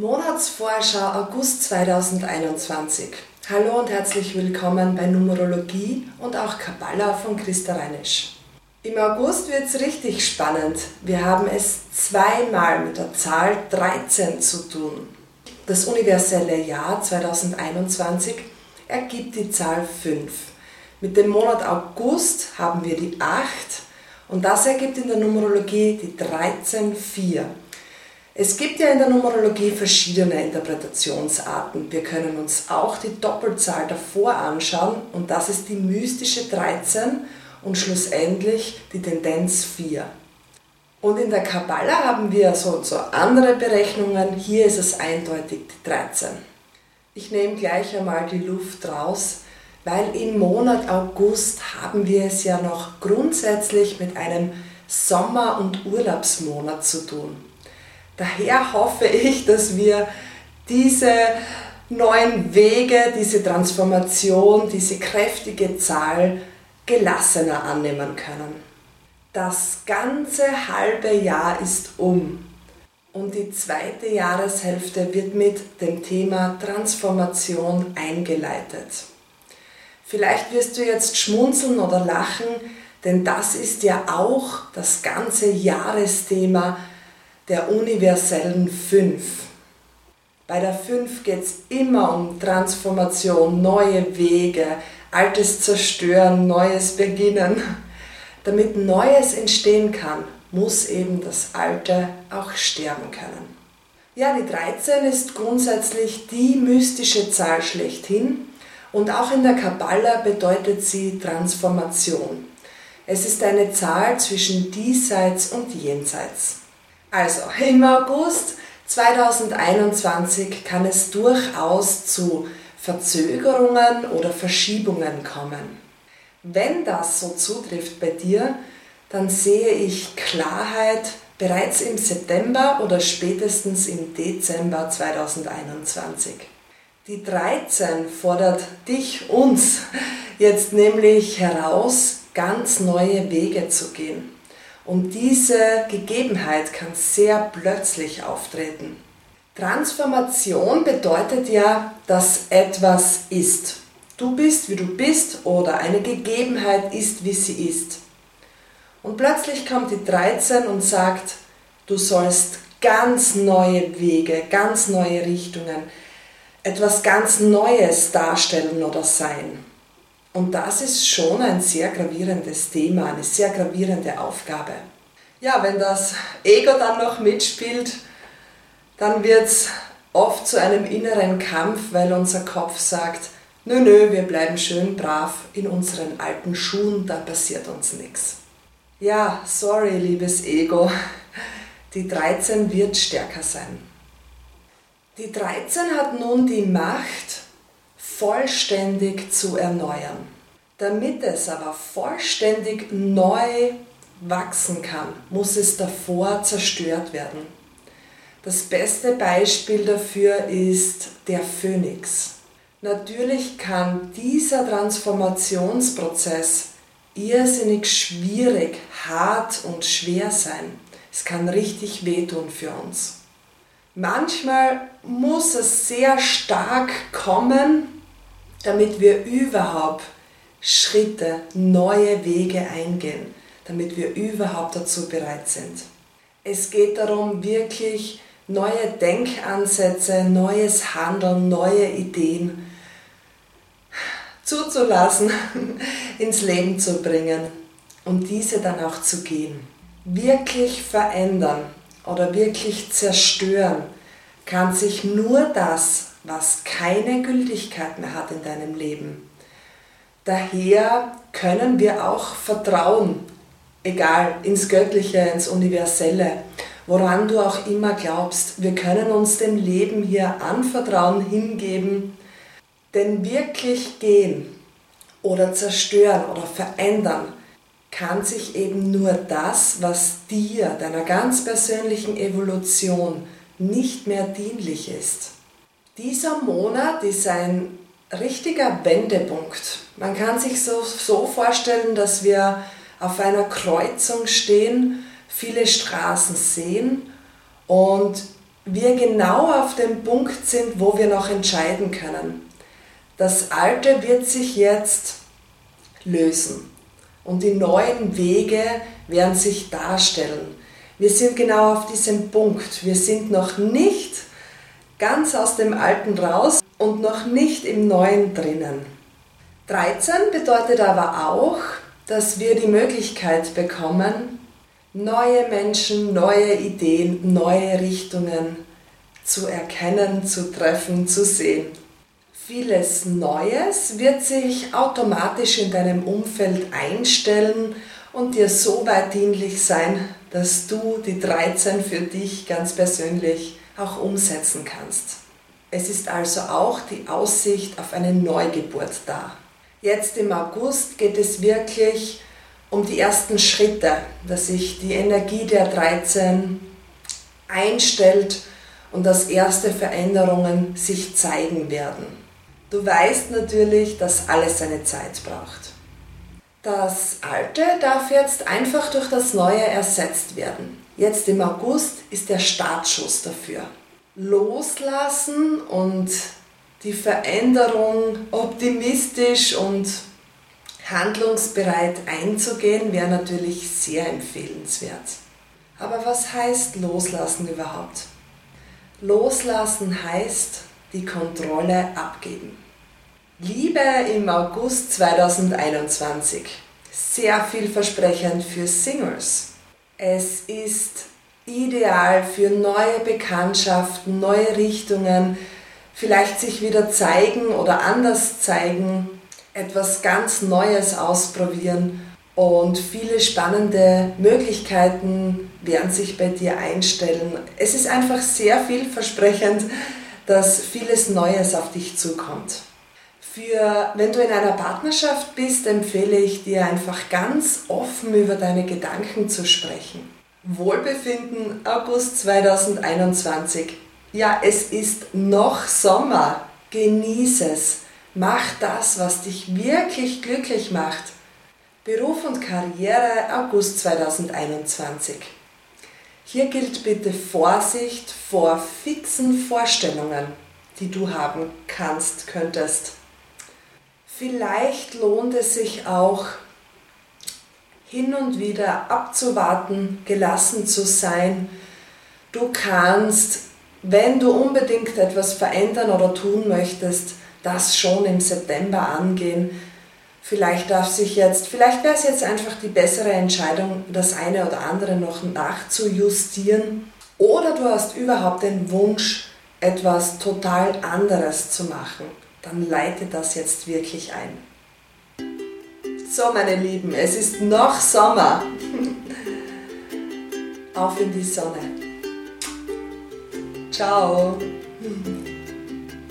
Monatsvorschau August 2021. Hallo und herzlich willkommen bei Numerologie und auch Kabbala von Christa Reinisch. Im August wird es richtig spannend. Wir haben es zweimal mit der Zahl 13 zu tun. Das universelle Jahr 2021 ergibt die Zahl 5. Mit dem Monat August haben wir die 8 und das ergibt in der Numerologie die 13,4. Es gibt ja in der Numerologie verschiedene Interpretationsarten. Wir können uns auch die Doppelzahl davor anschauen und das ist die mystische 13 und schlussendlich die Tendenz 4. Und in der Kabbala haben wir so, so andere Berechnungen. Hier ist es eindeutig die 13. Ich nehme gleich einmal die Luft raus, weil im Monat August haben wir es ja noch grundsätzlich mit einem Sommer- und Urlaubsmonat zu tun. Daher hoffe ich, dass wir diese neuen Wege, diese Transformation, diese kräftige Zahl gelassener annehmen können. Das ganze halbe Jahr ist um und die zweite Jahreshälfte wird mit dem Thema Transformation eingeleitet. Vielleicht wirst du jetzt schmunzeln oder lachen, denn das ist ja auch das ganze Jahresthema der universellen Fünf. Bei der Fünf geht es immer um Transformation, neue Wege, altes Zerstören, neues Beginnen. Damit Neues entstehen kann, muss eben das Alte auch sterben können. Ja, die 13 ist grundsätzlich die mystische Zahl schlechthin und auch in der Kabbala bedeutet sie Transformation. Es ist eine Zahl zwischen diesseits und jenseits. Also, im August 2021 kann es durchaus zu Verzögerungen oder Verschiebungen kommen. Wenn das so zutrifft bei dir, dann sehe ich Klarheit bereits im September oder spätestens im Dezember 2021. Die 13 fordert dich, uns, jetzt nämlich heraus, ganz neue Wege zu gehen. Und diese Gegebenheit kann sehr plötzlich auftreten. Transformation bedeutet ja, dass etwas ist. Du bist, wie du bist oder eine Gegebenheit ist, wie sie ist. Und plötzlich kommt die 13 und sagt, du sollst ganz neue Wege, ganz neue Richtungen, etwas ganz Neues darstellen oder sein. Und das ist schon ein sehr gravierendes Thema, eine sehr gravierende Aufgabe. Ja, wenn das Ego dann noch mitspielt, dann wird es oft zu einem inneren Kampf, weil unser Kopf sagt, nö, nö, wir bleiben schön brav in unseren alten Schuhen, da passiert uns nichts. Ja, sorry, liebes Ego, die 13 wird stärker sein. Die 13 hat nun die Macht, vollständig zu erneuern. Damit es aber vollständig neu wachsen kann, muss es davor zerstört werden. Das beste Beispiel dafür ist der Phönix. Natürlich kann dieser Transformationsprozess irrsinnig schwierig, hart und schwer sein. Es kann richtig wehtun für uns. Manchmal muss es sehr stark kommen, damit wir überhaupt Schritte, neue Wege eingehen, damit wir überhaupt dazu bereit sind. Es geht darum, wirklich neue Denkansätze, neues Handeln, neue Ideen zuzulassen, ins Leben zu bringen und diese dann auch zu gehen. Wirklich verändern oder wirklich zerstören kann sich nur das was keine Gültigkeit mehr hat in deinem Leben. Daher können wir auch vertrauen, egal ins Göttliche, ins Universelle, woran du auch immer glaubst. Wir können uns dem Leben hier anvertrauen, hingeben, denn wirklich gehen oder zerstören oder verändern kann sich eben nur das, was dir, deiner ganz persönlichen Evolution nicht mehr dienlich ist. Dieser Monat ist ein richtiger Wendepunkt. Man kann sich so, so vorstellen, dass wir auf einer Kreuzung stehen, viele Straßen sehen und wir genau auf dem Punkt sind, wo wir noch entscheiden können. Das Alte wird sich jetzt lösen und die neuen Wege werden sich darstellen. Wir sind genau auf diesem Punkt. Wir sind noch nicht ganz aus dem Alten raus und noch nicht im Neuen drinnen. 13 bedeutet aber auch, dass wir die Möglichkeit bekommen, neue Menschen, neue Ideen, neue Richtungen zu erkennen, zu treffen, zu sehen. Vieles Neues wird sich automatisch in deinem Umfeld einstellen und dir so weit dienlich sein, dass du die 13 für dich ganz persönlich auch umsetzen kannst. Es ist also auch die Aussicht auf eine Neugeburt da. Jetzt im August geht es wirklich um die ersten Schritte, dass sich die Energie der 13 einstellt und dass erste Veränderungen sich zeigen werden. Du weißt natürlich, dass alles seine Zeit braucht. Das Alte darf jetzt einfach durch das Neue ersetzt werden. Jetzt im August ist der Startschuss dafür. Loslassen und die Veränderung optimistisch und handlungsbereit einzugehen, wäre natürlich sehr empfehlenswert. Aber was heißt loslassen überhaupt? Loslassen heißt die Kontrolle abgeben. Liebe im August 2021. Sehr vielversprechend für Singles. Es ist ideal für neue Bekanntschaften, neue Richtungen, vielleicht sich wieder zeigen oder anders zeigen, etwas ganz Neues ausprobieren und viele spannende Möglichkeiten werden sich bei dir einstellen. Es ist einfach sehr vielversprechend, dass vieles Neues auf dich zukommt. Für, wenn du in einer Partnerschaft bist, empfehle ich dir einfach ganz offen über deine Gedanken zu sprechen. Wohlbefinden August 2021. Ja, es ist noch Sommer. Genieße es. Mach das, was dich wirklich glücklich macht. Beruf und Karriere August 2021. Hier gilt bitte Vorsicht vor fixen Vorstellungen, die du haben kannst, könntest. Vielleicht lohnt es sich auch, hin und wieder abzuwarten, gelassen zu sein. Du kannst, wenn du unbedingt etwas verändern oder tun möchtest, das schon im September angehen. Vielleicht darf sich jetzt, vielleicht wäre es jetzt einfach die bessere Entscheidung, das eine oder andere noch nachzujustieren. Oder du hast überhaupt den Wunsch, etwas total anderes zu machen. Dann leite das jetzt wirklich ein. So, meine Lieben, es ist noch Sommer. Auf in die Sonne. Ciao.